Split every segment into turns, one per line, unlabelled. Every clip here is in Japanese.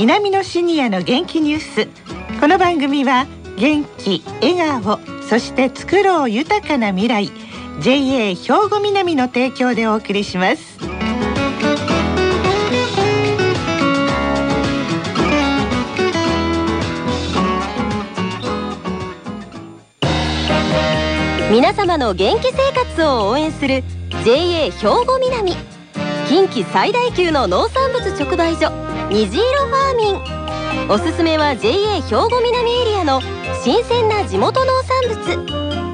南のシニアの元気ニュース。この番組は元気笑顔そして作ろう豊かな未来 JA 兵庫南の提供でお送りします。
皆様の元気生活を応援する JA 兵庫南。近畿最大級の農産物直売所虹色ファーミン。おすすめは JA 兵庫南エリアの新鮮な地元農産物。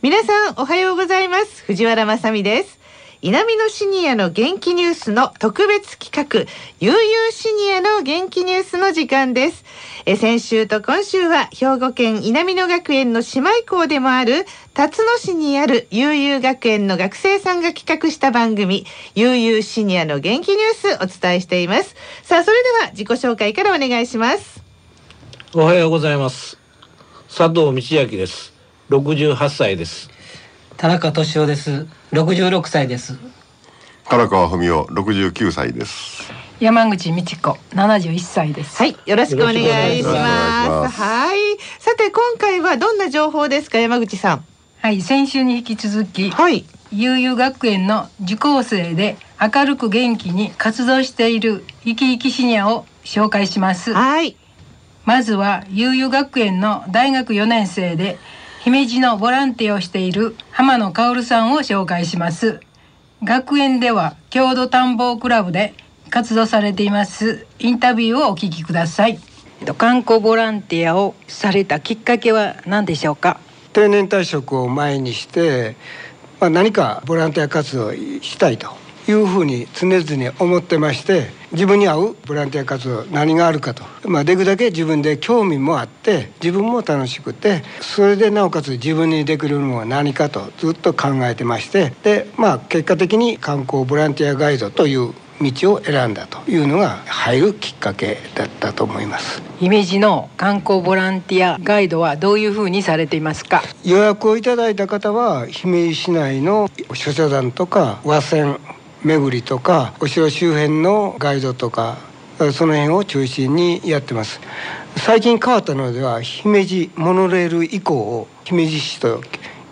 皆さんおはようございます。藤原まさです。南のシニアの元気ニュースの特別企画悠々シニアの元気ニュースの時間です。え先週と今週は兵庫県稲美野学園の姉妹校でもある辰野市にある悠々学園の学生さんが企画した番組悠々シニアの元気ニュースお伝えしています。さあそれでは自己紹介からお願いします。
おはようございます。佐藤道明です。68歳です。
田中俊夫です。66歳です。
唐川文夫69歳です
山口美智子71歳です。
はいよろしくお願いします。はい。さて今回はどんな情報ですか？山口さん。
はい先週に引き続き
はい。
悠々学園の受講生で明るく元気に活動している生き生きシニアを紹介します。
はい。
まずは悠々学園の大学4年生で姫路のボランティアをしている浜野薫さんを紹介します。学園では郷土探訪クラブで活動されています。インタビューをお聞きください。観光ボランティアをされたきっかけは何でしょうか？
定年退職を前にして、まあ、何かボランティア活動をしたいというふうに常々思ってまして自分に合うボランティア活動何があるかと、まあ、できるだけ自分で興味もあって自分も楽しくてそれでなおかつ自分にできるのは何かとずっと考えてまして。でまあ結果的に観光ボランティアガイドという道を選んだというのが入るきっかけだったと思います。
姫路の観光ボランティアガイドはどういうふうにされていますか？
予約をいただいた方は姫路市内の諸社団とか和船巡りとかお城周辺のガイドとかその辺を中心にやってます。最近変わったのでは姫路モノレール以降を姫路市と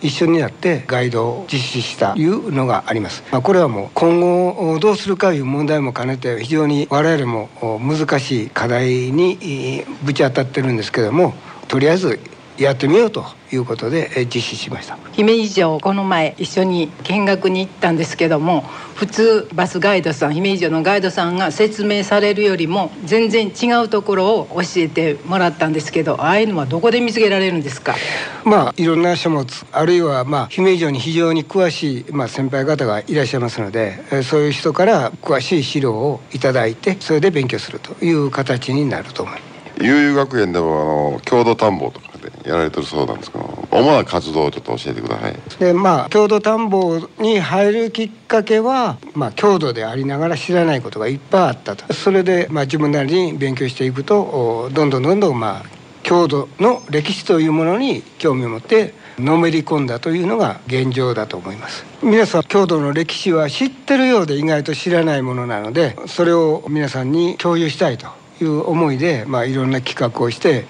一緒になってガイドを実施したいうのがあります。まあ、これはもう今後どうするかいう問題も兼ねて非常に我々も難しい課題にぶち当たってるんですけどもとりあえずやってみようということで実施しました。
姫路城この前一緒に見学に行ったんですけども普通バスガイドさん姫路城のガイドさんが説明されるよりも全然違うところを教えてもらったんですけどああいうのはどこで見つけられるんですか？
まあいろんな書物あるいはまあ姫路城に非常に詳しい、まあ、先輩方がいらっしゃいますのでそういう人から詳しい資料をいただいてそれで勉強するという形になると思います。
悠々学園でもあの郷土探訪とか。でやられてるそうなんですけど主な活動をちょっと教えてください。
でまあ郷土探訪に入るきっかけは、まあ、郷土でありながら知らないことがいっぱいあったと。それで、まあ、自分なりに勉強していくとどんどんどんどんまあ郷土の歴史というものに興味を持ってのめり込んだというのが現状だと思います。皆さん郷土の歴史は知ってるようで意外と知らないものなのでそれを皆さんに共有したいという思いで、まあ、いろんな企画をして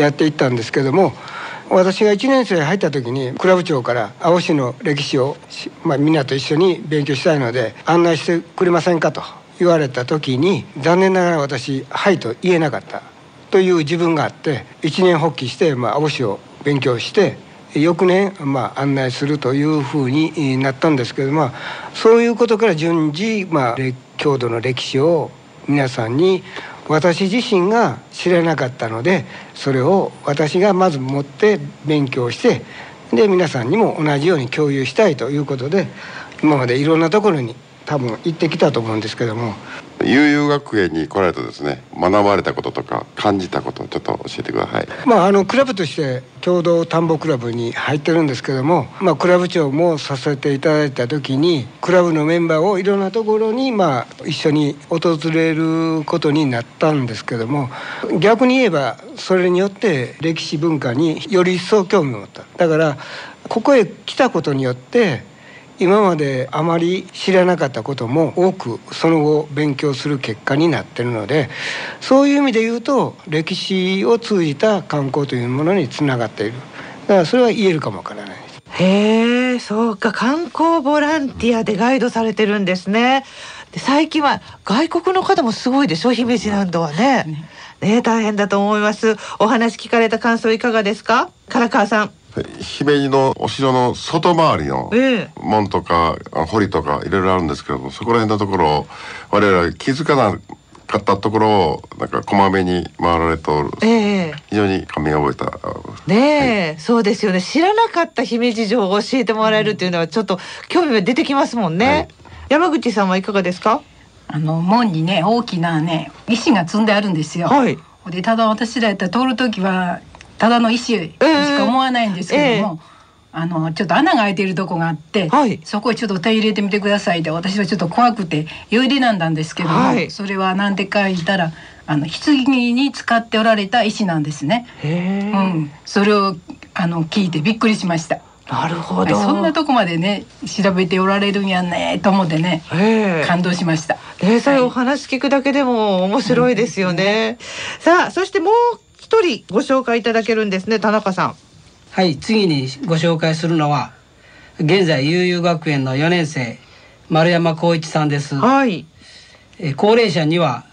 やっていったんですけども私が1年生入った時にクラブ長から青市の歴史を、まあ、みんなと一緒に勉強したいので案内してくれませんかと言われた時に残念ながら私「はい」と言えなかったという自分があって一年発起して、まあ、青市を勉強して翌年、まあ、案内するというふうになったんですけどもそういうことから順次、まあ、郷土の歴史を皆さんに私自身が知らなかったのでそれを私がまず持って勉強してで皆さんにも同じように共有したいということで今までいろんなところに多分行ってきたと思うんですけども。
悠々学園に来られたですね。学ばれたこととか感じたことをちょっと教えてください。
まああのクラブとして共同田んぼクラブに入ってるんですけども、まあ、クラブ長もさせていただいた時にクラブのメンバーをいろんなところにまあ一緒に訪れることになったんですけども。逆に言えばそれによって歴史文化により一層興味を持った。だからここへ来たことによって今まであまり知らなかったことも多くその後勉強する結果になってるのでそういう意味で言うと歴史を通じた観光というものにつながっている。だからそれは言えるかもわからない
へえそうか。観光ボランティアでガイドされてるんですね。で最近は外国の方もすごいでしょ？姫路南道はね。ね大変だと思います。お話聞かれた感想いかがですか？唐川さん
姫路のお城の外回りの
ええ。
門とかあ堀とかいろいろあるんですけどもそこら辺のところを我々は気づかなかったところをなんかこまめに回られておる。
ええ。
非常に感銘を覚えた。
ねえ、そうですよね。知らなかった姫路城を教えてもらえるっていうのはちょっと興味が出てきますもんね、
はい。
山口さんはいかがですか？
あの門にね大きなね石が積んであるんですよ。
はい。
でただ私らやったら通る時はただの石しか思わないんですけども、あのちょっと穴が開いているとこがあって、
はい。
そこへちょっと手入れてみてくださいで私はちょっと怖くてよいでなんだんですけども、
はい。
それは何でか言ったらあの棺に使っておられた石なんですね。うん、それをあの聞いてびっくりしました。
なるほど。
そんなとこまでね調べておられるんやねと思ってね
ええ。
感動しました。
ね、そうい。うお
はい
話聞くだけでも面白いですよね。さあ、そしてもう一人ご紹介いただけるんですね、田中さん。
はい次にご紹介するのは現在悠々学園の4年生丸山光一さんです、
はい。
えー高齢者には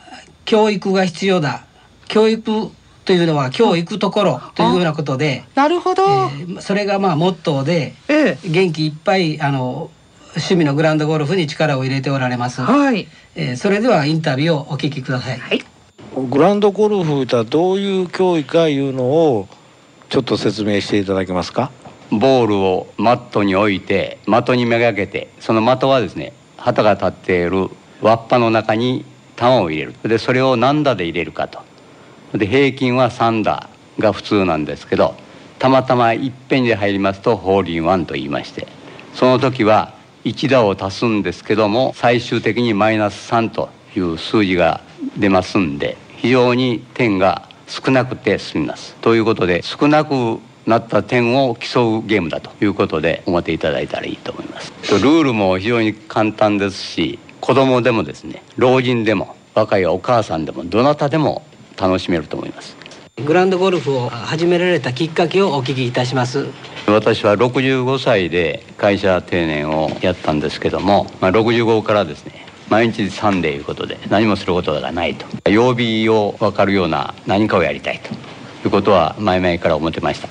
教育が必要だ教育というのは今日行くところというようなことで、
なるほど。
えーそれがまあモットーで
ええ
元気いっぱいあの趣味のグランドゴルフに力を入れておられます、
はい。
えーそれではインタビューをお聞きください、
はい。
グランドゴルフとはどういう競技かいうのをちょっと説明していただけますか？
ボールをマットに置いて的にめがけてその的はですね旗が立っている輪っぱの中に球を入れる。でそれを何打で入れるかと。で平均は3打が普通なんですけどたまたまいっぺんで入りますとホールインワンと言いまして。その時は1打を足すんですけども最終的にマイナス3という数字が出ますんで。非常に点が少なくて済みます。ということで少なくなった点を競うゲームだということで思っていただいたらいいと思います。ルールも非常に簡単ですし子供でもですね老人でも若いお母さんでもどなたでも楽しめると思います。
グランドゴルフを始められたきっかけをお聞きいたします
私は65歳で会社定年をやったんですけども、まあ、65からですね毎日サンデーいうことで何もすることがないと。曜日を分かるような何かをやりたいと。いうことは前々から思ってまし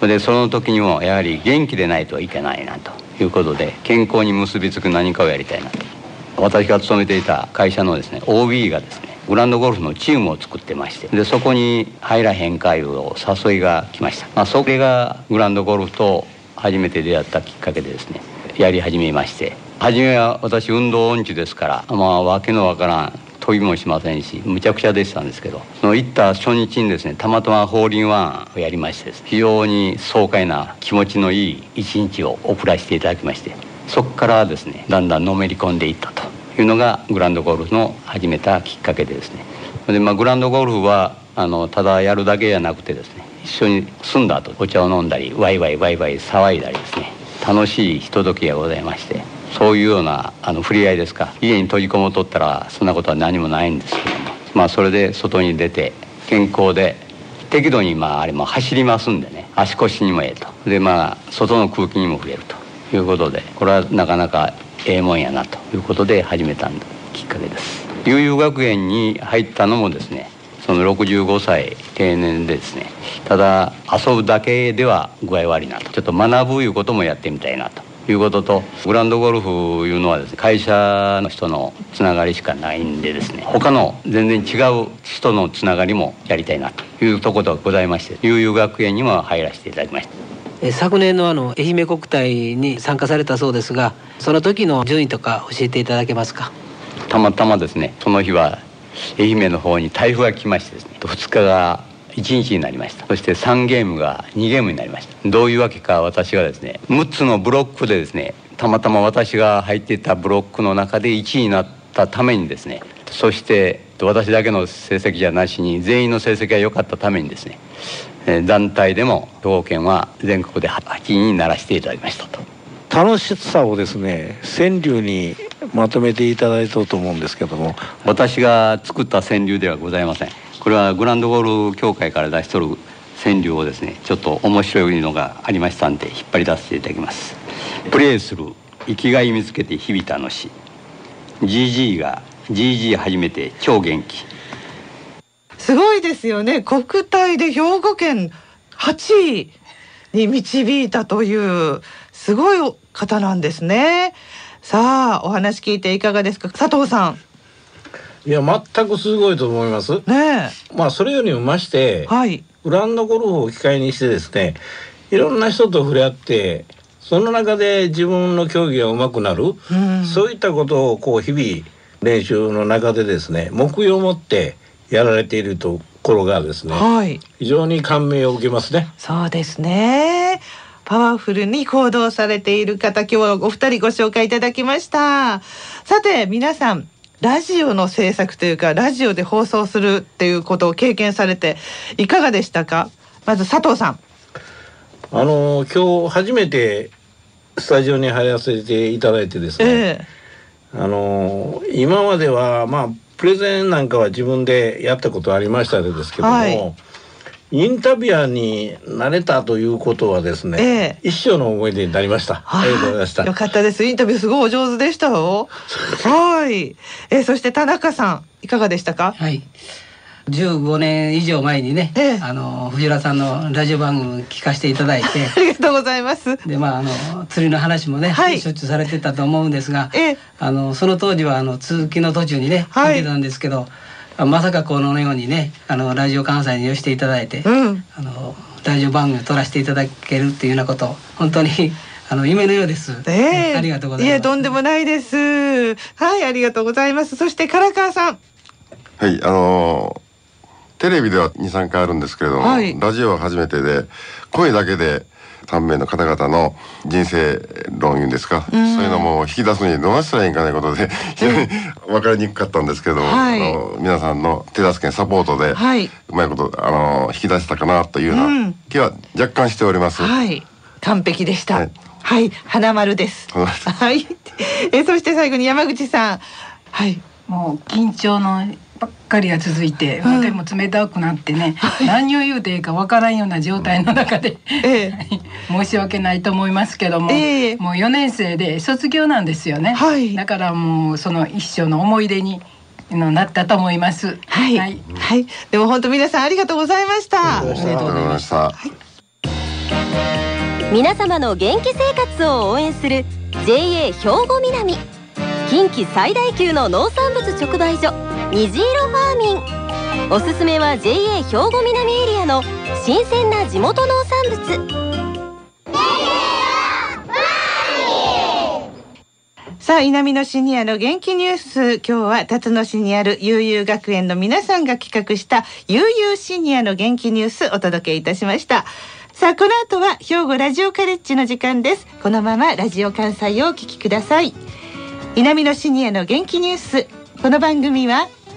た。でその時にもやはり元気でないといけないなと。いうことで健康に結びつく何かをやりたいなと。私が勤めていた会社のですね OB がですねグランドゴルフのチームを作ってましてでそこに入らへんかいう誘いが来ました、まあ、それがグランドゴルフと初めて出会ったきっかけでですねやり始めまして。初めは私運動音痴ですからまあ訳のわからん飛びもしませんしむちゃくちゃでしたんですけどその行った初日にですねたまたまホールインワンをやりまして、ね、非常に爽快な気持ちのいい一日を送らせていただきましてそこからですねだんだんのめり込んでいったというのがグランドゴルフの始めたきっかけでですね。で、まあ、グランドゴルフはあのただやるだけじゃなくてですね一緒に住んだ後お茶を飲んだりワイワイワイワイ騒いだりですね楽しいひとときがございましてそういうようなあの触れ合いですか。家に閉じこもっとったらそんなことは何もないんですけども。まあそれで外に出て健康で適度にまああれも走りますんでね。足腰にもええと。でまあ外の空気にも触れると。いうことでこれはなかなかええもんやなと。いうことで始めたんきっかけです。悠々学園に入ったのもですねその65歳定年でですねただ遊ぶだけでは具合悪いなと。ちょっと学ぶいうこともやってみたいなと。いうこととグランドゴルフいうのはですね会社の人のつながりしかないんでですね他の全然違う人のつながりもやりたいなというところがございまして悠々学園にも入らせていただきました。
えー昨年のあの愛媛国体に参加されたそうですがその時の順位とか教えていただけますか？
たまたまですねその日は愛媛の方に台風が来ましてですね2日が1日になりました。そして3ゲームが2ゲームになりました。どういうわけか私がですね6つのブロックでですねたまたま私が入っていたブロックの中で1位になったためにですねそして私だけの成績じゃなしに全員の成績が良かったためにですねえー団体でも兵庫県は全国で8位にならせていただきましたと。
楽しさをですね川柳にまとめていただいたと思うんですけども。
私が作った川柳ではございませんこれはグランドゴール協会から出しとる川柳をですねちょっと面白いのがありましたんで引っ張り出していただきます。プレイする生きがい見つけて日々楽しい GG が GG 始めて超元気。
すごいですよね。国体で兵庫県8位に導いたというすごい方なんですね。さあお話聞いていかがですか？佐藤さん。
いや全くすごいと思います。
ね
まあそれよりも増して、
はい。
グランドゴルフを機会にしてですねいろんな人と触れ合ってその中で自分の競技が上手くなる、
うん。
そういったことをこう日々練習の中でですね目標を持ってやられているところがですね
はい。
非常に感銘を受けますね。
そうですね。パワフルに行動されている方今日はお二人ご紹介いただきました。さて皆さんラジオの制作というかラジオで放送するっていうことを経験されていかがでしたか？まず佐藤さん。
あの今日初めてスタジオに入らせていただいてですね、
ええ。
あの今まではまあプレゼンなんかは自分でやったことありましたですけども、
はい
インタビュアーになれたということはですね、
ええ。
一生の思い出になりました。ありがとうございました。
よかったです。インタビューすごいお上手でしたよ。はい。えそして田中さんいかがでしたか？
はい。15年以上前にね、
ええ。
あの藤原さんのラジオ番組聞かせていただいて
ありがとうございます。
でまああの釣りの話もね、
はい。
しょっちゅうされてたと思うんですが、
ええ。
あのその当時はあの通勤の途中にね
はい。
聞いてたんですけど、あまさかこのようにねあのラジオ関西に寄していただいて、
うん。
あのラジオ番組を撮らせていただけるっていうようなこと本当に あの夢のようです。
え。え
ありがとうございます。
いえとんでもないです。はいありがとうございます。そして唐川さん。
はいあのーテレビでは23回あるんですけれども、
はい。
ラジオは初めてで声だけで3名の方々の人生論いうんですか、そういうのも引き出すにどうしたらいいんかということで非常に分かりにくかったんですけども、
はい。
あの皆さんの手助けサポートで、
はい。う
まいことあの引き出せたかなというよう
う
なん。気は若干しております。
はい。完璧でした。
はい。
はい。花丸です。
花丸です
はい。えそして最後に山口さん。はい。
もう緊張のばっかりが続いて、
うん。
でも冷たくなってね、何を言うていいかわからんような状態の中で、
ええ。
は い申し訳ないと思いますけども、
ええ。
もう4年生で卒業なんですよね、
はい。
だからもうその一生の思い出にのなったと思います。
はい、
はい。
はい、でも本当皆さんありがとうございました。
ありがとうございま
ありがとうございました。
皆様の元気生活を応援する JA 兵庫南。近畿最大級の農産物直売所虹色ファーミンおすすめは JA 兵庫南エリアの新鮮な地元農産物
さあ、南のシニアの元気ニュース。今日は辰野市にある悠々学園の皆さんが企画した悠々シニアの元気ニュースお届けいたしました。さあ、この後は兵庫ラジオカレッジの時間です。このままラジオ関西をお聞きください。南のシニアの元気ニュース。この番組は